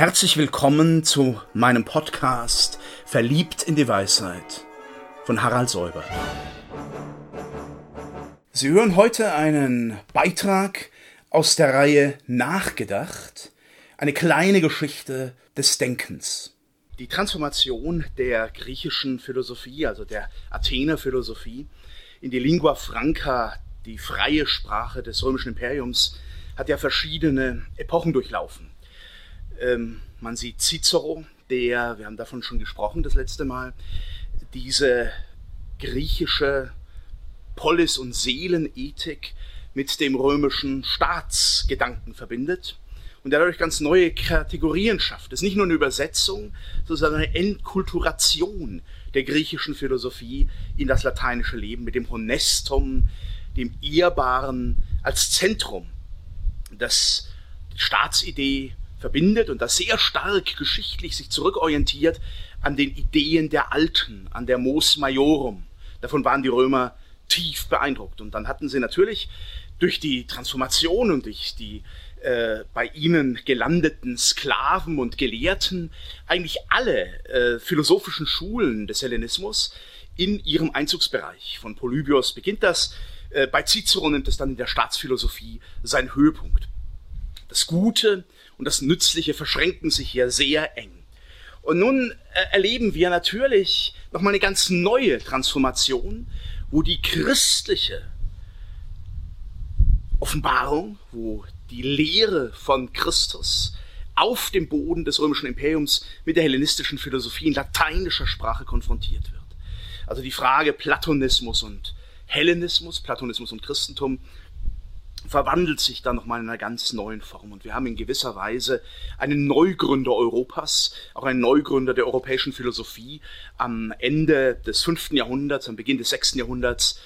Herzlich willkommen zu meinem Podcast Verliebt in die Weisheit von Harald Säuber. Sie hören heute einen Beitrag aus der Reihe Nachgedacht, eine kleine Geschichte des Denkens. Die Transformation der griechischen Philosophie, also der Athener Philosophie, in die Lingua franca, die freie Sprache des römischen Imperiums, hat ja verschiedene Epochen durchlaufen. Ähm, man sieht Cicero, der, wir haben davon schon gesprochen das letzte Mal, diese griechische Polis- und Seelenethik mit dem römischen Staatsgedanken verbindet und dadurch ganz neue Kategorien schafft. Es ist nicht nur eine Übersetzung, sondern eine Entkulturation der griechischen Philosophie in das lateinische Leben mit dem Honestum, dem Ehrbaren als Zentrum, das Staatsidee verbindet und das sehr stark geschichtlich sich zurückorientiert an den Ideen der Alten, an der Mos Majorum. Davon waren die Römer tief beeindruckt. Und dann hatten sie natürlich durch die Transformation und durch die äh, bei ihnen gelandeten Sklaven und Gelehrten eigentlich alle äh, philosophischen Schulen des Hellenismus in ihrem Einzugsbereich. Von Polybios beginnt das, äh, bei Cicero nimmt es dann in der Staatsphilosophie seinen Höhepunkt. Das Gute und das Nützliche verschränken sich hier sehr eng. Und nun äh, erleben wir natürlich nochmal eine ganz neue Transformation, wo die christliche Offenbarung, wo die Lehre von Christus auf dem Boden des römischen Imperiums mit der hellenistischen Philosophie in lateinischer Sprache konfrontiert wird. Also die Frage Platonismus und Hellenismus, Platonismus und Christentum verwandelt sich dann nochmal in einer ganz neuen Form. Und wir haben in gewisser Weise einen Neugründer Europas, auch einen Neugründer der europäischen Philosophie am Ende des fünften Jahrhunderts, am Beginn des sechsten Jahrhunderts,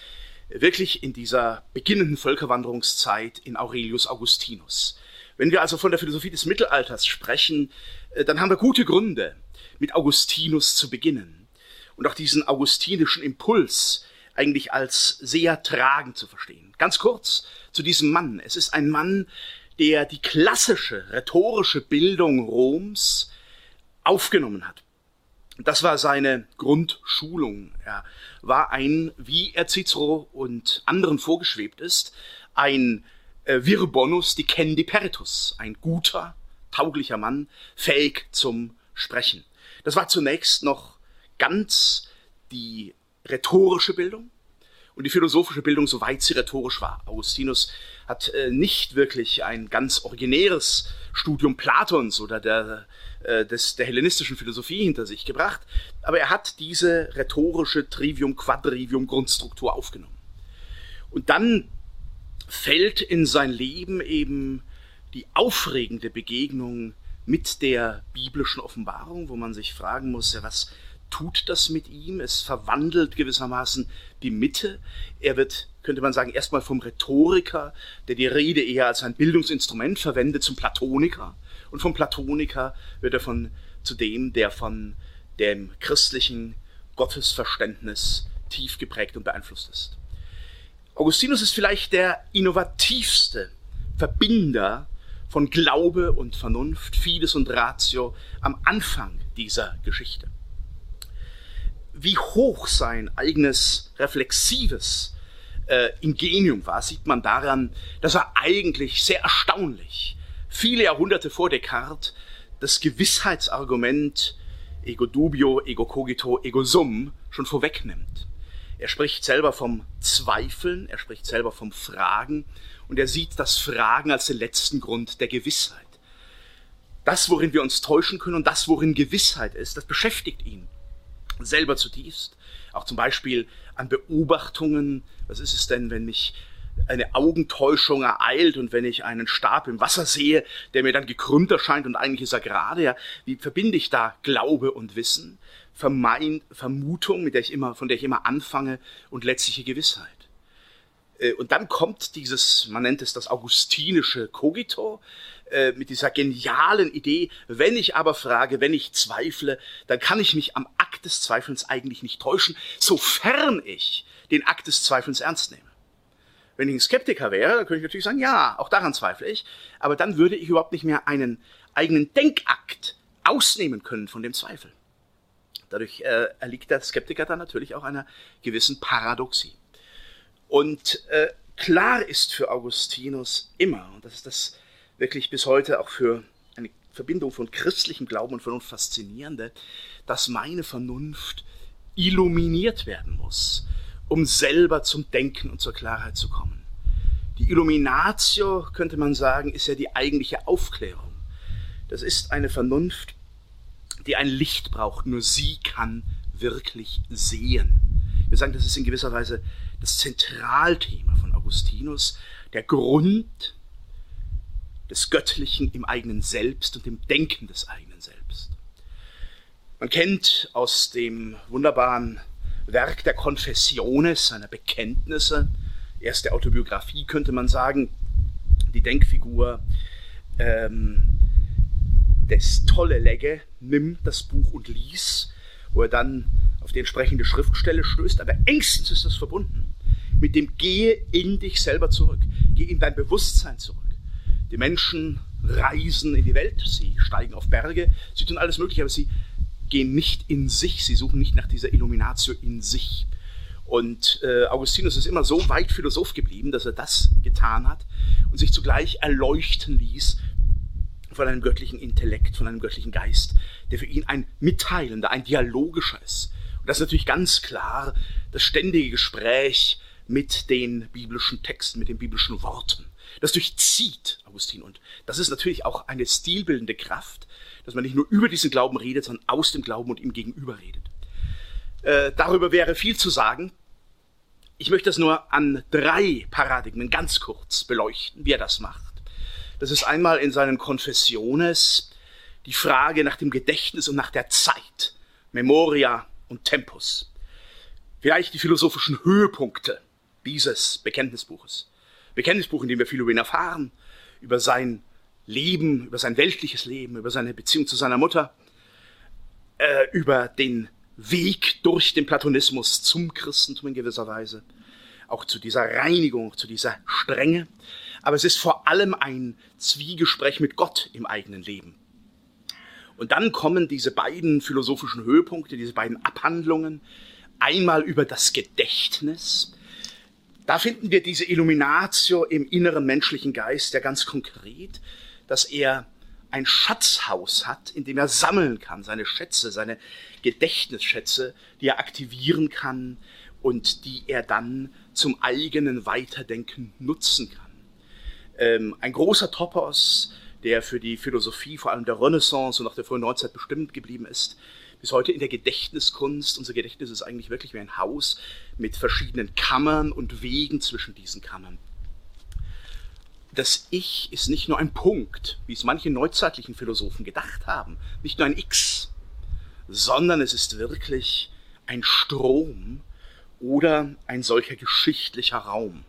wirklich in dieser beginnenden Völkerwanderungszeit in Aurelius Augustinus. Wenn wir also von der Philosophie des Mittelalters sprechen, äh, dann haben wir gute Gründe, mit Augustinus zu beginnen. Und auch diesen augustinischen Impuls eigentlich als sehr tragend zu verstehen. Ganz kurz zu diesem Mann. Es ist ein Mann, der die klassische rhetorische Bildung Roms aufgenommen hat. Das war seine Grundschulung. Er war ein, wie er Cicero und anderen vorgeschwebt ist, ein äh, Virbonus dicendi peritus, ein guter, tauglicher Mann, fähig zum Sprechen. Das war zunächst noch ganz die rhetorische Bildung und die philosophische Bildung, soweit sie rhetorisch war. Augustinus hat äh, nicht wirklich ein ganz originäres Studium Platons oder der, äh, des, der hellenistischen Philosophie hinter sich gebracht, aber er hat diese rhetorische Trivium Quadrivium Grundstruktur aufgenommen. Und dann fällt in sein Leben eben die aufregende Begegnung mit der biblischen Offenbarung, wo man sich fragen muss, ja, was tut das mit ihm. Es verwandelt gewissermaßen die Mitte. Er wird, könnte man sagen, erstmal vom Rhetoriker, der die Rede eher als ein Bildungsinstrument verwendet, zum Platoniker. Und vom Platoniker wird er von, zu dem, der von dem christlichen Gottesverständnis tief geprägt und beeinflusst ist. Augustinus ist vielleicht der innovativste Verbinder von Glaube und Vernunft, Fides und Ratio am Anfang dieser Geschichte wie hoch sein eigenes reflexives äh, Ingenium war, sieht man daran, dass er eigentlich sehr erstaunlich viele Jahrhunderte vor Descartes das Gewissheitsargument ego dubio, ego cogito, ego sum schon vorwegnimmt. Er spricht selber vom Zweifeln, er spricht selber vom Fragen und er sieht das Fragen als den letzten Grund der Gewissheit. Das, worin wir uns täuschen können und das, worin Gewissheit ist, das beschäftigt ihn selber zutiefst. Auch zum Beispiel an Beobachtungen. Was ist es denn, wenn mich eine Augentäuschung ereilt und wenn ich einen Stab im Wasser sehe, der mir dann gekrümmt erscheint und eigentlich ist er gerade, ja, wie verbinde ich da Glaube und Wissen, Vermein, Vermutung, mit der ich immer, von der ich immer anfange und letztliche Gewissheit. Äh, und dann kommt dieses, man nennt es das augustinische Cogito, äh, mit dieser genialen Idee, wenn ich aber frage, wenn ich zweifle, dann kann ich mich am Akt des Zweifelns eigentlich nicht täuschen, sofern ich den Akt des Zweifelns ernst nehme. Wenn ich ein Skeptiker wäre, dann könnte ich natürlich sagen, ja, auch daran zweifle ich, aber dann würde ich überhaupt nicht mehr einen eigenen Denkakt ausnehmen können von dem Zweifel. Dadurch äh, erliegt der Skeptiker dann natürlich auch einer gewissen Paradoxie. Und äh, klar ist für Augustinus immer, und das ist das wirklich bis heute auch für eine Verbindung von christlichem Glauben und Vernunft faszinierende, dass meine Vernunft illuminiert werden muss, um selber zum Denken und zur Klarheit zu kommen. Die Illuminatio, könnte man sagen, ist ja die eigentliche Aufklärung. Das ist eine Vernunft, die ein Licht braucht. Nur sie kann wirklich sehen. Wir sagen, das ist in gewisser Weise das Zentralthema von Augustinus, der Grund des Göttlichen im eigenen Selbst und dem Denken des eigenen Selbst. Man kennt aus dem wunderbaren Werk der Confessiones, seiner Bekenntnisse, erste Autobiografie könnte man sagen, die Denkfigur ähm, des Tolle Legge nimmt das Buch und liest, wo er dann auf die entsprechende Schriftstelle stößt, aber engstens ist das verbunden mit dem Gehe in dich selber zurück, geh in dein Bewusstsein zurück. Die Menschen reisen in die Welt, sie steigen auf Berge, sie tun alles Mögliche, aber sie gehen nicht in sich, sie suchen nicht nach dieser Illuminatio in sich. Und äh, Augustinus ist immer so weit Philosoph geblieben, dass er das getan hat und sich zugleich erleuchten ließ von einem göttlichen Intellekt, von einem göttlichen Geist, der für ihn ein mitteilender, ein dialogischer ist. Und das ist natürlich ganz klar das ständige Gespräch mit den biblischen Texten, mit den biblischen Worten. Das durchzieht Augustin. Und das ist natürlich auch eine stilbildende Kraft, dass man nicht nur über diesen Glauben redet, sondern aus dem Glauben und ihm gegenüber redet. Äh, darüber wäre viel zu sagen. Ich möchte das nur an drei Paradigmen ganz kurz beleuchten, wie er das macht. Das ist einmal in seinen Konfessiones die Frage nach dem Gedächtnis und nach der Zeit, Memoria und Tempus. Vielleicht die philosophischen Höhepunkte dieses Bekenntnisbuches. Bekenntnisbuch, in dem wir viel über ihn erfahren, über sein Leben, über sein weltliches Leben, über seine Beziehung zu seiner Mutter, äh, über den Weg durch den Platonismus zum Christentum in gewisser Weise, auch zu dieser Reinigung, zu dieser Strenge aber es ist vor allem ein Zwiegespräch mit Gott im eigenen Leben. Und dann kommen diese beiden philosophischen Höhepunkte, diese beiden Abhandlungen, einmal über das Gedächtnis. Da finden wir diese Illuminatio im inneren menschlichen Geist ja ganz konkret, dass er ein Schatzhaus hat, in dem er sammeln kann, seine Schätze, seine Gedächtnisschätze, die er aktivieren kann und die er dann zum eigenen Weiterdenken nutzen kann ähm, ein großer Topos, der für die Philosophie vor allem der Renaissance und auch der frühen Neuzeit bestimmt geblieben ist. Bis heute in der Gedächtniskunst. Unser Gedächtnis ist eigentlich wirklich wie ein Haus mit verschiedenen Kammern und Wegen zwischen diesen Kammern. Das Ich ist nicht nur ein Punkt, wie es manche neuzeitlichen Philosophen gedacht haben, nicht nur ein X, sondern es ist wirklich ein Strom oder ein solcher geschichtlicher Raum.